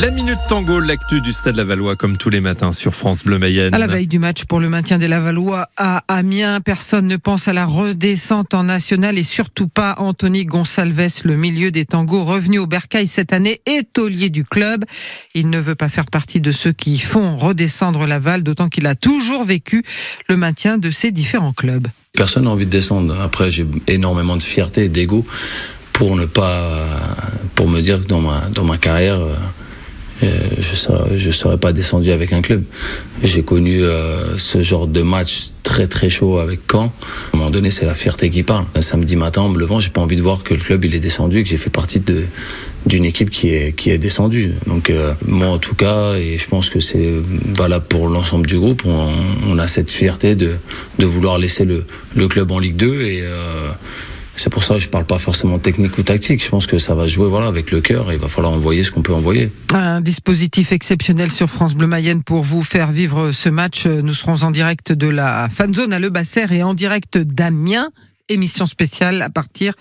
La Minute Tango, l'actu du Stade Lavallois, comme tous les matins sur France Bleu Mayenne. À la veille du match pour le maintien des Lavallois à Amiens, personne ne pense à la redescente en national et surtout pas Anthony Gonsalves, le milieu des tangos revenu au Bercail cette année, est taulier du club. Il ne veut pas faire partie de ceux qui font redescendre Laval, d'autant qu'il a toujours vécu le maintien de ses différents clubs. Personne n'a envie de descendre. Après, j'ai énormément de fierté et d'ego pour ne pas, pour me dire que dans ma, dans ma carrière, euh, je serais, serais pas descendu avec un club. J'ai connu euh, ce genre de match très très chaud avec Caen. À un moment donné, c'est la fierté qui parle. Un samedi matin, en me levant, j'ai pas envie de voir que le club il est descendu, que j'ai fait partie de d'une équipe qui est qui est descendue. Donc euh, moi en tout cas, et je pense que c'est valable pour l'ensemble du groupe, on, on, a cette fierté de de vouloir laisser le le club en Ligue 2 et euh, c'est pour ça que je parle pas forcément technique ou tactique. Je pense que ça va jouer voilà avec le cœur et il va falloir envoyer ce qu'on peut envoyer. Un dispositif exceptionnel sur France Bleu Mayenne pour vous faire vivre ce match. Nous serons en direct de la fan zone à Le Basser et en direct d'Amiens émission spéciale à partir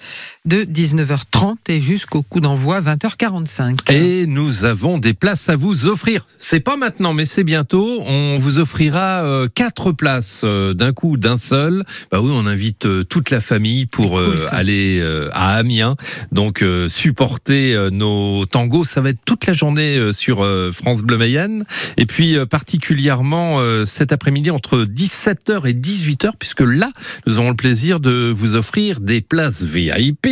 de 19h30 et jusqu'au coup d'envoi 20h45. Et nous avons des places à vous offrir. C'est pas maintenant, mais c'est bientôt. On vous offrira euh, quatre places euh, d'un coup, d'un seul. Bah oui, on invite euh, toute la famille pour cool, aller à Amiens. Donc supporter nos tangos, ça va être toute la journée sur France Bleu Mayenne. Et puis particulièrement cet après-midi entre 17h et 18h, puisque là, nous aurons le plaisir de vous offrir des places VIP.